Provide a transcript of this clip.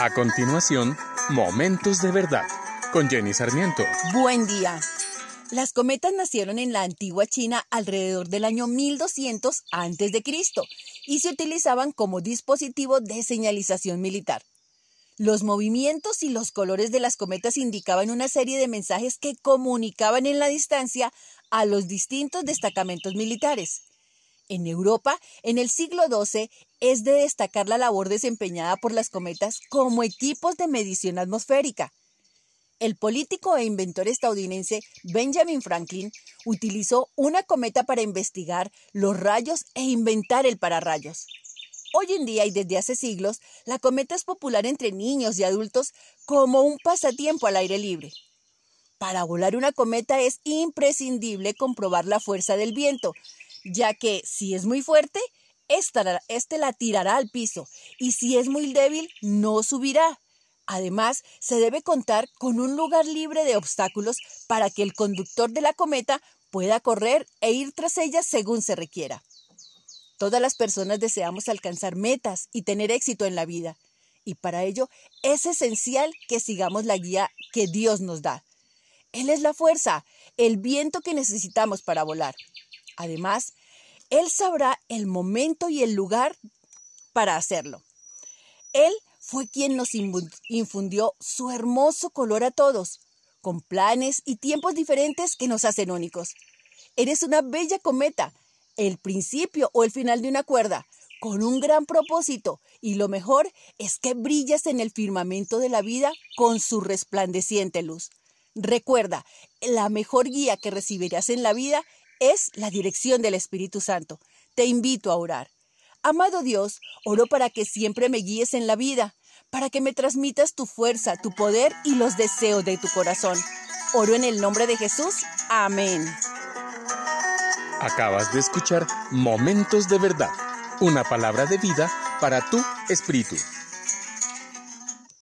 A continuación, Momentos de Verdad con Jenny Sarmiento. Buen día. Las cometas nacieron en la antigua China alrededor del año 1200 a.C. y se utilizaban como dispositivo de señalización militar. Los movimientos y los colores de las cometas indicaban una serie de mensajes que comunicaban en la distancia a los distintos destacamentos militares. En Europa, en el siglo XII, es de destacar la labor desempeñada por las cometas como equipos de medición atmosférica. El político e inventor estadounidense Benjamin Franklin utilizó una cometa para investigar los rayos e inventar el pararrayos. Hoy en día y desde hace siglos, la cometa es popular entre niños y adultos como un pasatiempo al aire libre. Para volar una cometa es imprescindible comprobar la fuerza del viento, ya que si es muy fuerte, este la tirará al piso y si es muy débil, no subirá. Además, se debe contar con un lugar libre de obstáculos para que el conductor de la cometa pueda correr e ir tras ella según se requiera. Todas las personas deseamos alcanzar metas y tener éxito en la vida, y para ello es esencial que sigamos la guía que Dios nos da. Él es la fuerza, el viento que necesitamos para volar. Además, Él sabrá el momento y el lugar para hacerlo. Él fue quien nos infundió su hermoso color a todos, con planes y tiempos diferentes que nos hacen únicos. Eres una bella cometa, el principio o el final de una cuerda, con un gran propósito, y lo mejor es que brillas en el firmamento de la vida con su resplandeciente luz. Recuerda, la mejor guía que recibirás en la vida es la dirección del Espíritu Santo. Te invito a orar. Amado Dios, oro para que siempre me guíes en la vida, para que me transmitas tu fuerza, tu poder y los deseos de tu corazón. Oro en el nombre de Jesús. Amén. Acabas de escuchar Momentos de Verdad, una palabra de vida para tu espíritu.